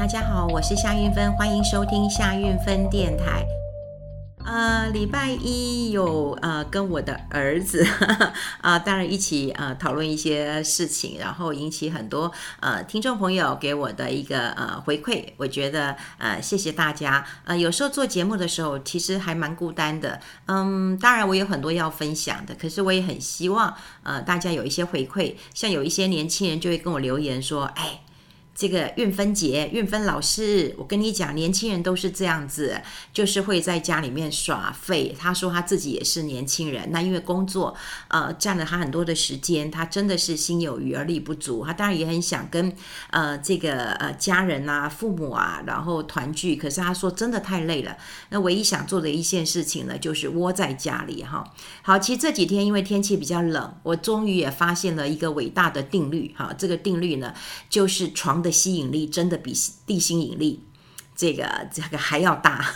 大家好，我是夏运芬，欢迎收听夏运芬电台。呃，礼拜一有呃跟我的儿子 啊、呃，当然一起呃讨论一些事情，然后引起很多呃听众朋友给我的一个呃回馈。我觉得呃谢谢大家。呃，有时候做节目的时候，其实还蛮孤单的。嗯，当然我有很多要分享的，可是我也很希望呃大家有一些回馈，像有一些年轻人就会跟我留言说，哎。这个韵芬姐、韵芬老师，我跟你讲，年轻人都是这样子，就是会在家里面耍废。他说他自己也是年轻人，那因为工作呃占了他很多的时间，他真的是心有余而力不足。他当然也很想跟呃这个呃家人啊、父母啊，然后团聚，可是他说真的太累了。那唯一想做的一件事情呢，就是窝在家里哈。好，其实这几天因为天气比较冷，我终于也发现了一个伟大的定律哈。这个定律呢，就是床的。吸引力真的比地心引力这个这个还要大。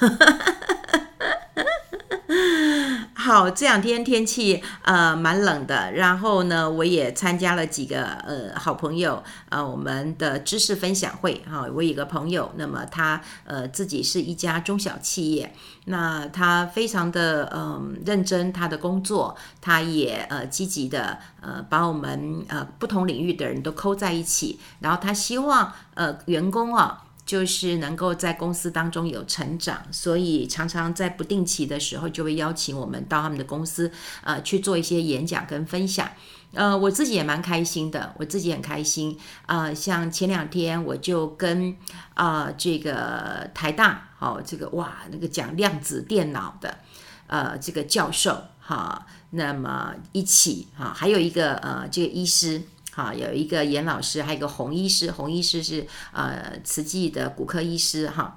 好，这两天天气呃蛮冷的，然后呢，我也参加了几个呃好朋友呃我们的知识分享会哈。我有一个朋友，那么他呃自己是一家中小企业，那他非常的嗯、认真他的工作，他也呃积极的呃把我们呃不同领域的人都扣在一起，然后他希望呃员工啊。就是能够在公司当中有成长，所以常常在不定期的时候就会邀请我们到他们的公司，呃，去做一些演讲跟分享。呃，我自己也蛮开心的，我自己很开心。呃，像前两天我就跟啊、呃、这个台大，哦，这个哇那个讲量子电脑的，呃，这个教授哈，那么一起哈，还有一个呃这个医师。好，有一个严老师，还有一个洪医师，洪医师是呃慈济的骨科医师哈。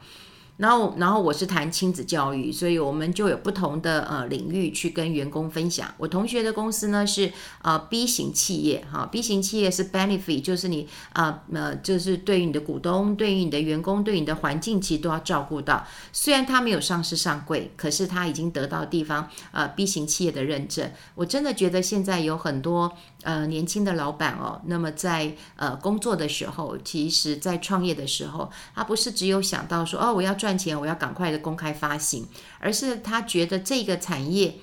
然后，然后我是谈亲子教育，所以我们就有不同的呃领域去跟员工分享。我同学的公司呢是呃 B 型企业哈，B 型企业是 benefit，就是你啊呃，呃就是对于你的股东、对于你的员工、对于你的环境，其实都要照顾到。虽然他没有上市上柜，可是他已经得到地方呃 B 型企业的认证。我真的觉得现在有很多呃年轻的老板哦，那么在呃工作的时候，其实在创业的时候，他不是只有想到说哦我要赚。钱，我要赶快的公开发行，而是他觉得这个产业。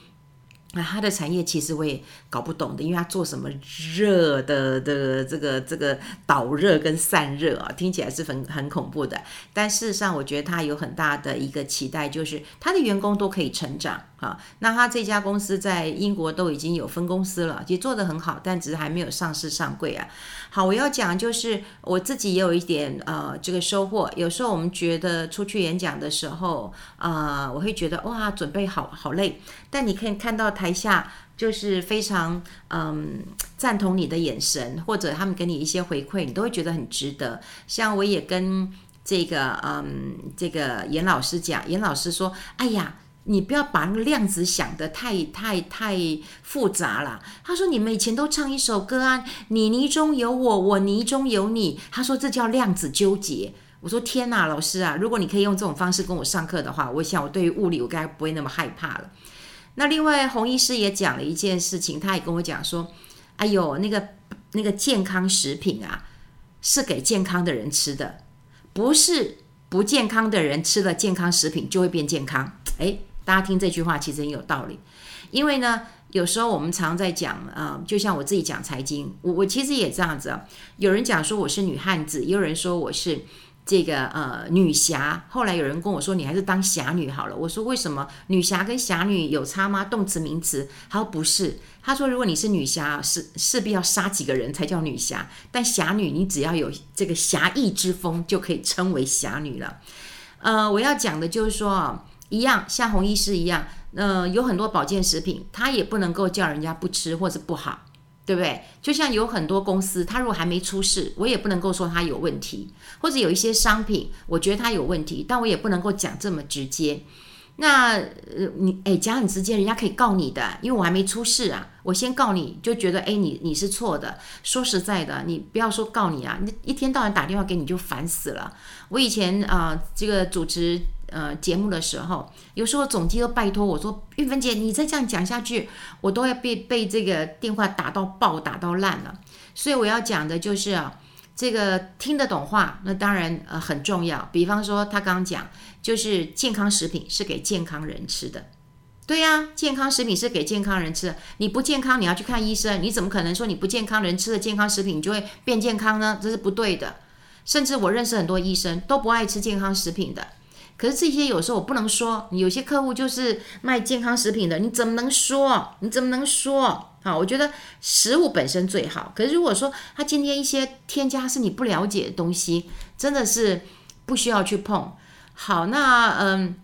那他的产业其实我也搞不懂的，因为他做什么热的的这个这个导热跟散热啊，听起来是很很恐怖的。但事实上，我觉得他有很大的一个期待，就是他的员工都可以成长啊。那他这家公司在英国都已经有分公司了，其实做得很好，但只是还没有上市上柜啊。好，我要讲就是我自己也有一点呃这个收获。有时候我们觉得出去演讲的时候、呃，我会觉得哇，准备好好累，但你可以看到台下就是非常嗯赞同你的眼神，或者他们给你一些回馈，你都会觉得很值得。像我也跟这个嗯这个严老师讲，严老师说：“哎呀，你不要把那个量子想得太太太复杂了。”他说：“你们以前都唱一首歌啊，你泥中有我，我泥中有你。”他说：“这叫量子纠结。”我说：“天哪，老师啊，如果你可以用这种方式跟我上课的话，我想我对于物理我该不会那么害怕了。”那另外，洪医师也讲了一件事情，他也跟我讲说：“哎呦，那个那个健康食品啊，是给健康的人吃的，不是不健康的人吃了健康食品就会变健康。”哎，大家听这句话其实很有道理，因为呢，有时候我们常在讲啊、就像我自己讲财经，我我其实也这样子啊，有人讲说我是女汉子，也有人说我是。这个呃女侠，后来有人跟我说，你还是当侠女好了。我说为什么女侠跟侠女有差吗？动词名词？他说不是。他说如果你是女侠，是势必要杀几个人才叫女侠。但侠女你只要有这个侠义之风，就可以称为侠女了。呃，我要讲的就是说啊，一样像洪医师一样，呃，有很多保健食品，他也不能够叫人家不吃或者不好。对不对？就像有很多公司，他如果还没出事，我也不能够说他有问题；或者有一些商品，我觉得它有问题，但我也不能够讲这么直接。那呃，你哎，讲很直接，人家可以告你的，因为我还没出事啊，我先告你就觉得哎，你你是错的。说实在的，你不要说告你啊，你一天到晚打电话给你就烦死了。我以前啊、这个主持。呃，节目的时候，有时候总机都拜托我说：“玉芬姐，你再这样讲下去，我都要被被这个电话打到爆，打到烂了。”所以我要讲的就是啊，这个听得懂话，那当然呃很重要。比方说他刚刚讲，就是健康食品是给健康人吃的。对呀，健康食品是给健康人吃的。你不健康，你要去看医生，你怎么可能说你不健康人吃的健康食品你就会变健康呢？这是不对的。甚至我认识很多医生都不爱吃健康食品的。可是这些有时候我不能说，有些客户就是卖健康食品的，你怎么能说？你怎么能说？好，我觉得食物本身最好。可是如果说他今天一些添加是你不了解的东西，真的是不需要去碰。好，那嗯。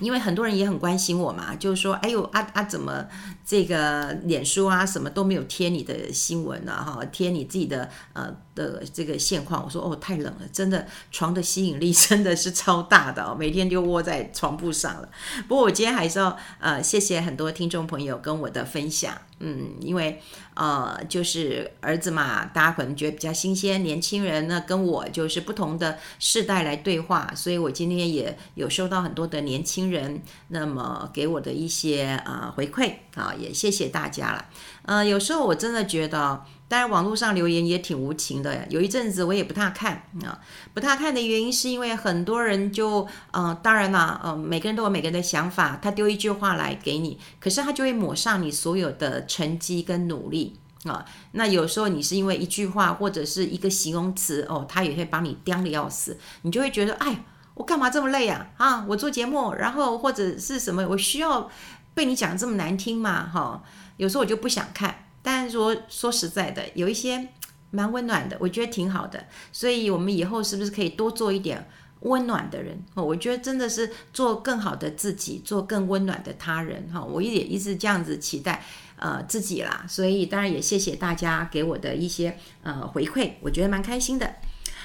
因为很多人也很关心我嘛，就是说，哎呦啊啊，怎么这个脸书啊什么都没有贴你的新闻啊？哈，贴你自己的呃的这个现况。我说哦，太冷了，真的床的吸引力真的是超大的哦，每天就窝在床铺上了。不过我今天还是要呃谢谢很多听众朋友跟我的分享。嗯，因为呃，就是儿子嘛，大家可能觉得比较新鲜，年轻人呢跟我就是不同的世代来对话，所以我今天也有收到很多的年轻人那么给我的一些呃回馈啊，也谢谢大家了。呃，有时候我真的觉得。当然，网络上留言也挺无情的。有一阵子我也不太看啊，不太看的原因是因为很多人就，呃，当然啦，呃，每个人都有每个人的想法。他丢一句话来给你，可是他就会抹上你所有的成绩跟努力啊。那有时候你是因为一句话或者是一个形容词哦，他也会把你刁的要死，你就会觉得，哎，我干嘛这么累啊？啊，我做节目，然后或者是什么，我需要被你讲这么难听嘛？哈，有时候我就不想看。但是说说实在的，有一些 蛮温暖的，我觉得挺好的。所以，我们以后是不是可以多做一点温暖的人？哦，我觉得真的是做更好的自己，做更温暖的他人。哈，我也一直这样子期待呃自己啦。所以，当然也谢谢大家给我的一些呃回馈，我觉得蛮开心的。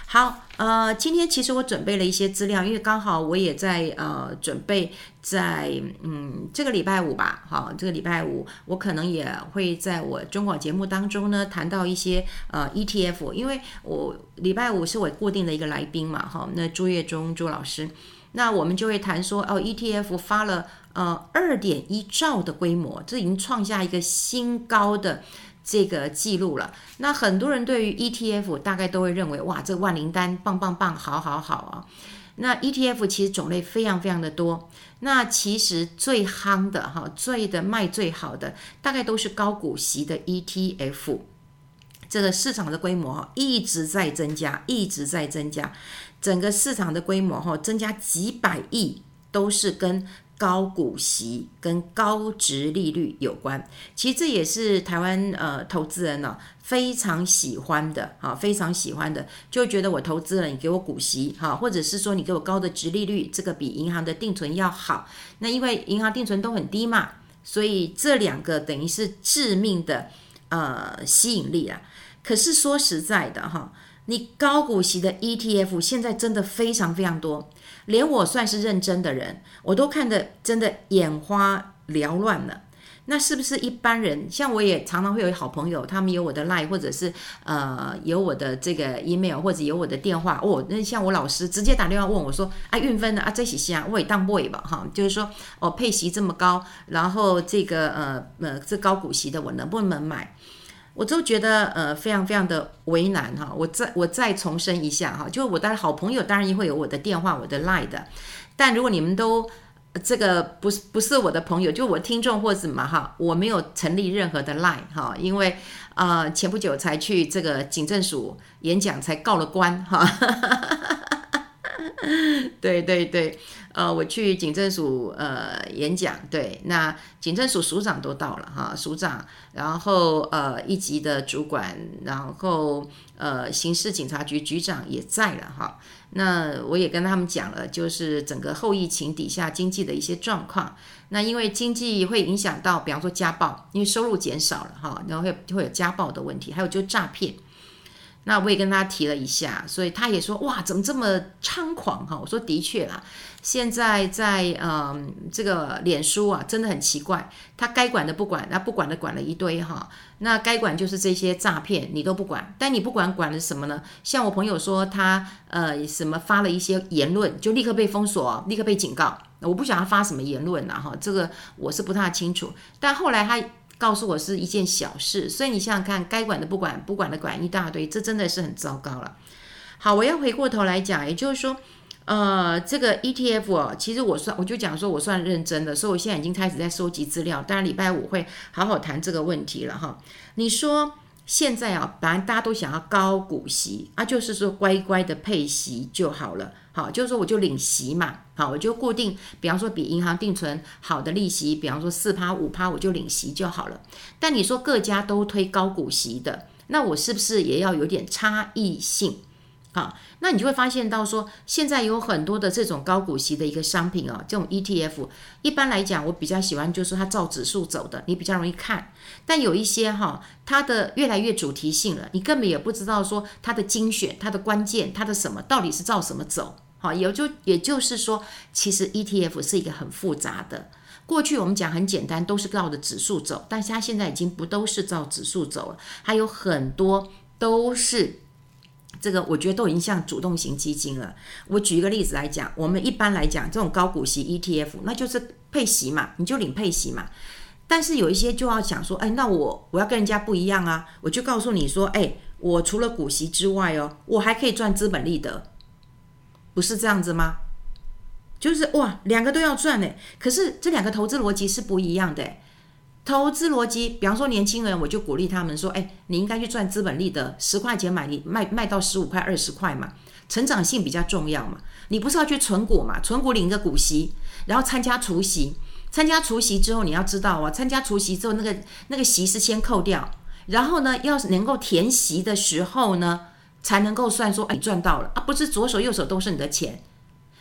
好，呃，今天其实我准备了一些资料，因为刚好我也在呃准备在嗯这个礼拜五吧，好，这个礼拜五我可能也会在我中广节目当中呢谈到一些呃 ETF，因为我礼拜五是我固定的一个来宾嘛，哈，那朱月忠朱老师，那我们就会谈说哦 ETF 发了呃二点一兆的规模，这已经创下一个新高的。这个记录了，那很多人对于 ETF 大概都会认为，哇，这万灵丹棒棒棒，好好好啊。那 ETF 其实种类非常非常的多，那其实最夯的哈，最的卖最好的，大概都是高股息的 ETF。这个市场的规模一直在增加，一直在增加，整个市场的规模哈增加几百亿，都是跟。高股息跟高殖利率有关，其实这也是台湾呃投资人呢、非常喜欢的啊，非常喜欢的，就觉得我投资了，你给我股息哈，或者是说你给我高的殖利率，这个比银行的定存要好。那因为银行定存都很低嘛，所以这两个等于是致命的呃吸引力啊。可是说实在的哈，你高股息的 ETF 现在真的非常非常多。连我算是认真的人，我都看得真的眼花缭乱了。那是不是一般人？像我也常常会有好朋友，他们有我的 line，或者是呃有我的这个 email，或者有我的电话。哦，那像我老师直接打电话问我说：“啊，运分的啊，这些些啊，我也当 boy 吧，哈，就是说哦，配息这么高，然后这个呃呃这高股息的，我能不能买？”我都觉得呃非常非常的为难哈，我再我再重申一下哈，就我的好朋友当然也会有我的电话，我的 line 的，但如果你们都这个不是不是我的朋友，就我听众或者什么哈，我没有成立任何的 line 哈，因为呃前不久才去这个警政署演讲，才告了官哈，对 对对。呃，我去警政署呃演讲，对，那警政署署长都到了哈，署长，然后呃一级的主管，然后呃刑事警察局局长也在了哈。那我也跟他们讲了，就是整个后疫情底下经济的一些状况。那因为经济会影响到，比方说家暴，因为收入减少了哈，然后会会有家暴的问题，还有就诈骗。那我也跟他提了一下，所以他也说哇，怎么这么猖狂哈？我说的确啦，现在在嗯这个脸书啊，真的很奇怪，他该管的不管，那不管的管了一堆哈。那该管就是这些诈骗，你都不管，但你不管管了什么呢？像我朋友说他呃什么发了一些言论，就立刻被封锁，立刻被警告。我不晓得他发什么言论呐哈，这个我是不太清楚。但后来他。告诉我是一件小事，所以你想想看，该管的不管，不管的管一大堆，这真的是很糟糕了。好，我要回过头来讲，也就是说，呃，这个 ETF 哦，其实我算我就讲说我算认真的，所以我现在已经开始在收集资料，当然礼拜五会好好谈这个问题了哈。你说现在啊，本来大家都想要高股息啊，就是说乖乖的配息就好了。好，就是说我就领息嘛，好，我就固定，比方说比银行定存好的利息，比方说四趴五趴，我就领息就好了。但你说各家都推高股息的，那我是不是也要有点差异性？好，那你就会发现到说，现在有很多的这种高股息的一个商品哦，这种 ETF，一般来讲，我比较喜欢就是它照指数走的，你比较容易看。但有一些哈，它的越来越主题性了，你根本也不知道说它的精选、它的关键、它的什么到底是照什么走。好，也就也就是说，其实 ETF 是一个很复杂的。过去我们讲很简单，都是照着指数走，但是它现在已经不都是照指数走了，还有很多都是这个，我觉得都已经像主动型基金了。我举一个例子来讲，我们一般来讲这种高股息 ETF，那就是配息嘛，你就领配息嘛。但是有一些就要想说，哎，那我我要跟人家不一样啊，我就告诉你说，哎，我除了股息之外哦，我还可以赚资本利得。不是这样子吗？就是哇，两个都要赚呢。可是这两个投资逻辑是不一样的。投资逻辑，比方说年轻人，我就鼓励他们说：“哎，你应该去赚资本利得，十块钱买你卖卖到十五块、二十块嘛，成长性比较重要嘛。你不是要去存股嘛？存股领个股息，然后参加除息，参加除息之后，你要知道啊，参加除息之后，那个那个息是先扣掉，然后呢，要是能够填息的时候呢。”才能够算说，哎，你赚到了啊！不是左手右手都是你的钱，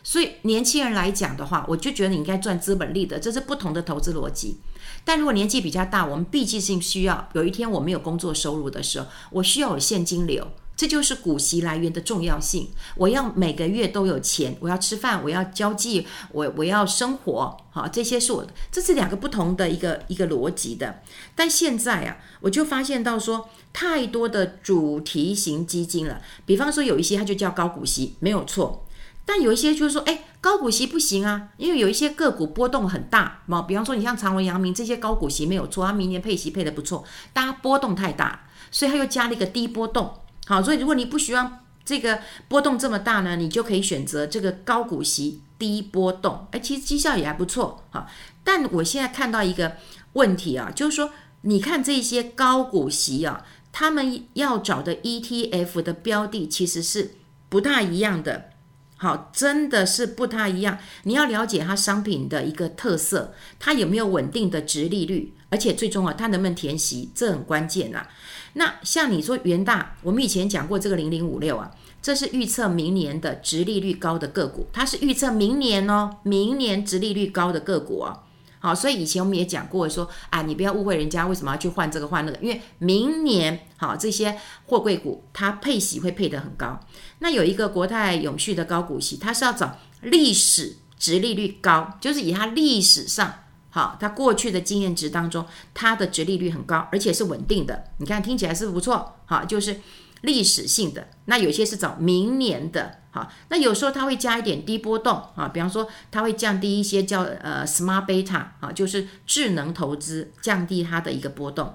所以年轻人来讲的话，我就觉得你应该赚资本利得，这是不同的投资逻辑。但如果年纪比较大，我们毕竟是需要有一天我没有工作收入的时候，我需要有现金流。这就是股息来源的重要性。我要每个月都有钱，我要吃饭，我要交际，我我要生活，好，这些是我，这是两个不同的一个一个逻辑的。但现在啊，我就发现到说，太多的主题型基金了。比方说有一些它就叫高股息，没有错。但有一些就是说，哎，高股息不行啊，因为有一些个股波动很大嘛。比方说你像长隆、阳明这些高股息没有错，它明年配息配得不错，但它波动太大，所以它又加了一个低波动。好，所以如果你不希望这个波动这么大呢，你就可以选择这个高股息低波动，哎，其实绩效也还不错。哈，但我现在看到一个问题啊，就是说，你看这些高股息啊，他们要找的 ETF 的标的其实是不大一样的。好，真的是不太一样。你要了解它商品的一个特色，它有没有稳定的殖利率，而且最终啊，它能不能填息，这很关键啊。那像你说元大，我们以前讲过这个零零五六啊，这是预测明年的殖利率高的个股，它是预测明年哦，明年殖利率高的个股哦。好，所以以前我们也讲过说啊，你不要误会人家为什么要去换这个换那个，因为明年好这些货柜股它配息会配得很高。那有一个国泰永续的高股息，它是要找历史殖利率高，就是以它历史上。好，它过去的经验值当中，它的殖利率很高，而且是稳定的。你看听起来是不错，好，就是历史性的。那有些是找明年的，好，那有时候它会加一点低波动啊，比方说它会降低一些叫呃 smart beta 啊，就是智能投资，降低它的一个波动。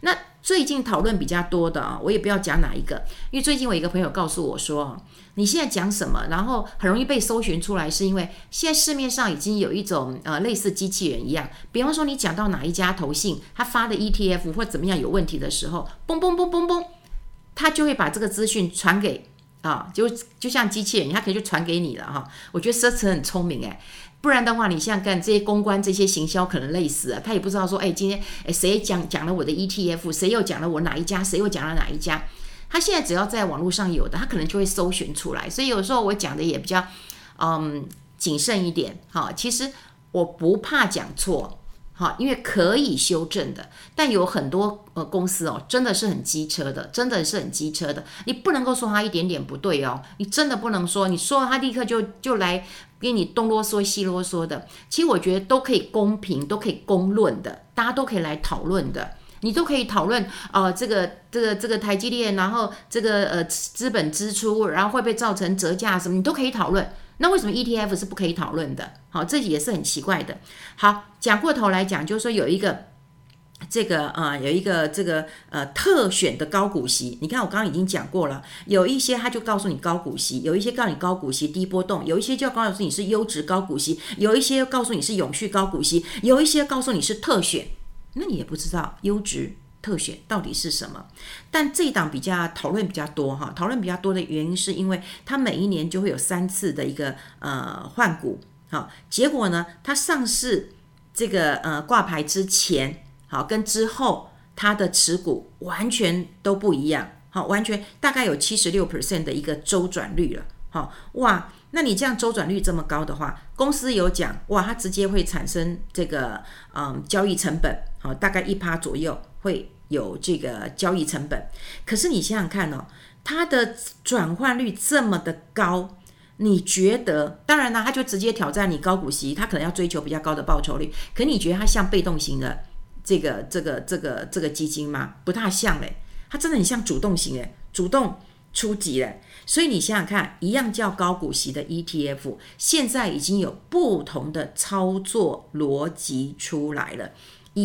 那最近讨论比较多的啊，我也不要讲哪一个，因为最近我一个朋友告诉我说，你现在讲什么，然后很容易被搜寻出来，是因为现在市面上已经有一种呃类似机器人一样，比方说你讲到哪一家投信他发的 ETF 或怎么样有问题的时候，嘣嘣嘣嘣嘣，他就会把这个资讯传给啊，就就像机器人，他可以就传给你了哈。我觉得奢侈很聪明诶。不然的话，你像干这些公关、这些行销，可能累死了。他也不知道说，哎，今天哎谁讲讲了我的 ETF，谁又讲了我哪一家，谁又讲了哪一家。他现在只要在网络上有的，他可能就会搜寻出来。所以有时候我讲的也比较嗯谨慎一点。好，其实我不怕讲错。好，因为可以修正的，但有很多呃公司哦，真的是很机车的，真的是很机车的。你不能够说他一点点不对哦，你真的不能说，你说他立刻就就来给你东啰嗦西啰嗦的。其实我觉得都可以公平，都可以公论的，大家都可以来讨论的，你都可以讨论呃这个这个这个台积电，然后这个呃资本支出，然后会不会造成折价什么，你都可以讨论。那为什么 ETF 是不可以讨论的？好，这也是很奇怪的。好，讲过头来讲，就是说有一个这个啊、呃，有一个这个呃特选的高股息，你看我刚刚已经讲过了，有一些他就告诉你高股息，有一些告诉你高股息低波动，有一些就告诉你是优质高股息，有一些告诉你是永续高股息，有一些告诉你是特选，那你也不知道优质特选到底是什么。但这一档比较讨论比较多哈，讨论比较多的原因是因为它每一年就会有三次的一个呃换股，好，结果呢，它上市这个呃挂牌之前。好，跟之后它的持股完全都不一样，好，完全大概有七十六 percent 的一个周转率了，好哇，那你这样周转率这么高的话，公司有讲哇，它直接会产生这个嗯交易成本，好，大概一趴左右会有这个交易成本，可是你想想看哦，它的转换率这么的高，你觉得？当然呢，它就直接挑战你高股息，它可能要追求比较高的报酬率，可你觉得它像被动型的？这个这个这个这个基金吗？不大像嘞，它真的很像主动型诶，主动出击嘞。所以你想想看，一样叫高股息的 ETF，现在已经有不同的操作逻辑出来了。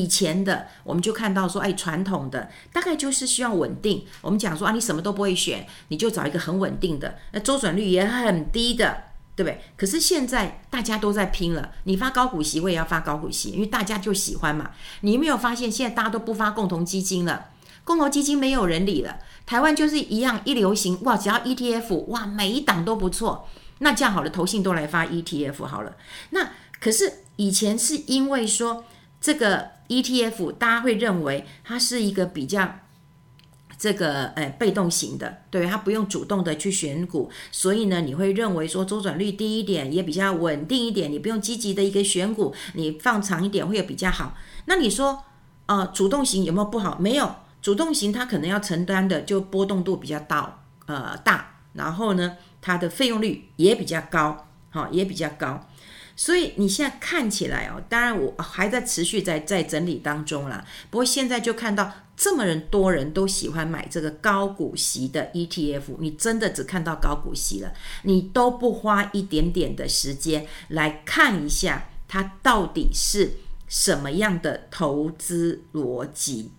以前的我们就看到说，哎，传统的大概就是需要稳定。我们讲说啊，你什么都不会选，你就找一个很稳定的，那周转率也很低的。对不对？可是现在大家都在拼了，你发高股息，我也要发高股息，因为大家就喜欢嘛。你有没有发现，现在大家都不发共同基金了？共同基金没有人理了。台湾就是一样，一流行哇，只要 ETF 哇，每一档都不错。那这样好了，投信都来发 ETF 好了。那可是以前是因为说这个 ETF，大家会认为它是一个比较。这个诶，被动型的，对，它不用主动的去选股，所以呢，你会认为说周转率低一点，也比较稳定一点，你不用积极的一个选股，你放长一点会有比较好。那你说，呃，主动型有没有不好？没有，主动型它可能要承担的就波动度比较大，呃大，然后呢，它的费用率也比较高，好，也比较高。所以你现在看起来哦，当然我还在持续在在整理当中啦。不过现在就看到这么人多人都喜欢买这个高股息的 ETF，你真的只看到高股息了，你都不花一点点的时间来看一下它到底是什么样的投资逻辑。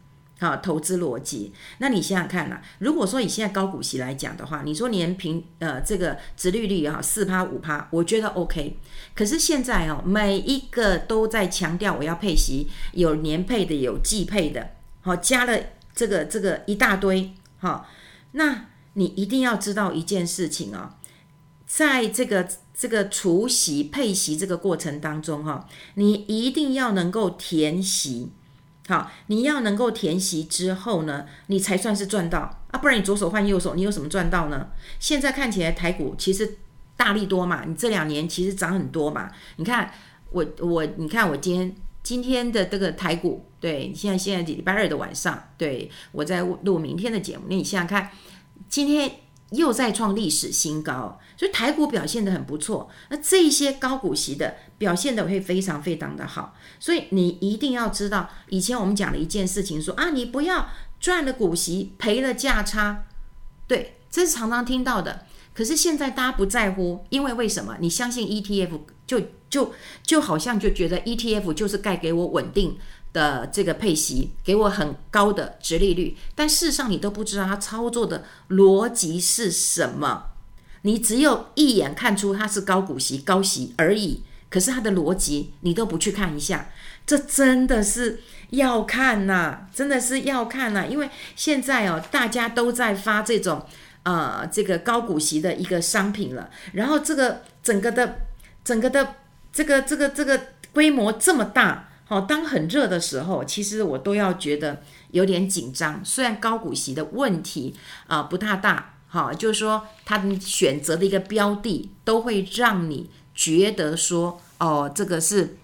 啊，投资逻辑。那你想想看呐、啊，如果说以现在高股息来讲的话，你说年平呃这个殖利率也好，四趴五趴，我觉得 OK。可是现在哦，每一个都在强调我要配息，有年配的，有季配的，好，加了这个这个一大堆。好，那你一定要知道一件事情哦，在这个这个除息配息这个过程当中哈，你一定要能够填息。好，你要能够填息之后呢，你才算是赚到啊，不然你左手换右手，你有什么赚到呢？现在看起来台股其实大利多嘛，你这两年其实涨很多嘛。你看我我你看我今天今天的这个台股，对，现在现在礼拜二的晚上，对，我在录明天的节目，那你想想看，今天又再创历史新高。所以台股表现得很不错，那这一些高股息的表现得会非常非常的好，所以你一定要知道，以前我们讲了一件事情说，啊，你不要赚了股息赔了价差，对，这是常常听到的。可是现在大家不在乎，因为为什么？你相信 ETF 就就就好像就觉得 ETF 就是该给我稳定的这个配息，给我很高的殖利率，但事实上你都不知道它操作的逻辑是什么。你只有一眼看出它是高股息、高息而已，可是它的逻辑你都不去看一下，这真的是要看呐，真的是要看呐，因为现在哦，大家都在发这种呃这个高股息的一个商品了，然后这个整个的整个的这个这个这个规模这么大，哦，当很热的时候，其实我都要觉得有点紧张。虽然高股息的问题啊，不太大。好，就是说，他选择的一个标的都会让你觉得说，哦，这个是，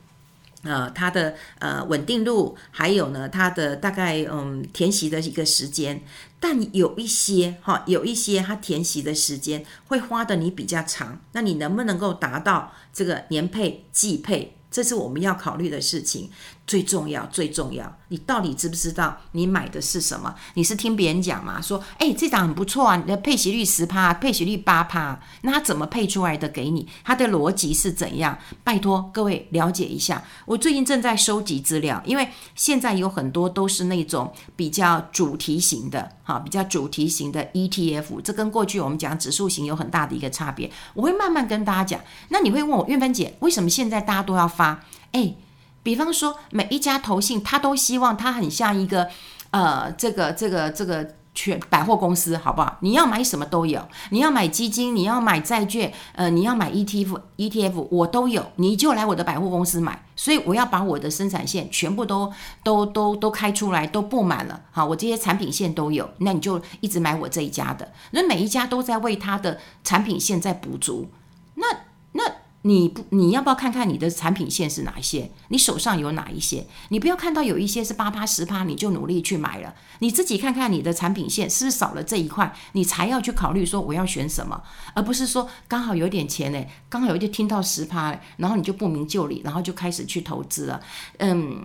呃，它的呃稳定度，还有呢，它的大概嗯填息的一个时间。但有一些哈，有一些它填息的时间会花的你比较长，那你能不能够达到这个年配季配？这是我们要考虑的事情。最重要，最重要，你到底知不知道你买的是什么？你是听别人讲吗？说，哎，这档很不错啊，你的配息率十趴，配息率八趴，那他怎么配出来的给你？他的逻辑是怎样？拜托各位了解一下。我最近正在收集资料，因为现在有很多都是那种比较主题型的，哈，比较主题型的 ETF，这跟过去我们讲指数型有很大的一个差别。我会慢慢跟大家讲。那你会问我，韵芬姐，为什么现在大家都要发？哎。比方说，每一家投信，他都希望他很像一个，呃，这个这个这个全百货公司，好不好？你要买什么都有，你要买基金，你要买债券，呃，你要买 ETF，ETF 我都有，你就来我的百货公司买。所以我要把我的生产线全部都都都都开出来，都布满了，好，我这些产品线都有，那你就一直买我这一家的。那每一家都在为他的产品线在补足，那那。你不，你要不要看看你的产品线是哪一些？你手上有哪一些？你不要看到有一些是八趴十趴，你就努力去买了。你自己看看你的产品线是不是少了这一块，你才要去考虑说我要选什么，而不是说刚好有点钱呢，刚好有就听到十趴，然后你就不明就里，然后就开始去投资了。嗯，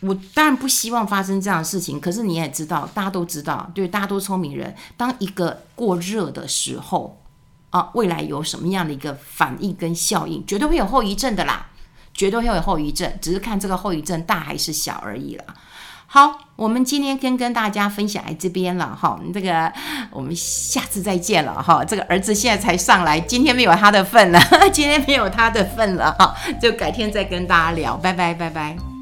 我当然不希望发生这样的事情，可是你也知道，大家都知道，对，大家都聪明人，当一个过热的时候。啊，未来有什么样的一个反应跟效应，绝对会有后遗症的啦，绝对会有后遗症，只是看这个后遗症大还是小而已了。好，我们今天跟跟大家分享在这边了哈，这个我们下次再见了哈。这个儿子现在才上来，今天没有他的份了，今天没有他的份了哈，就改天再跟大家聊，拜拜拜拜。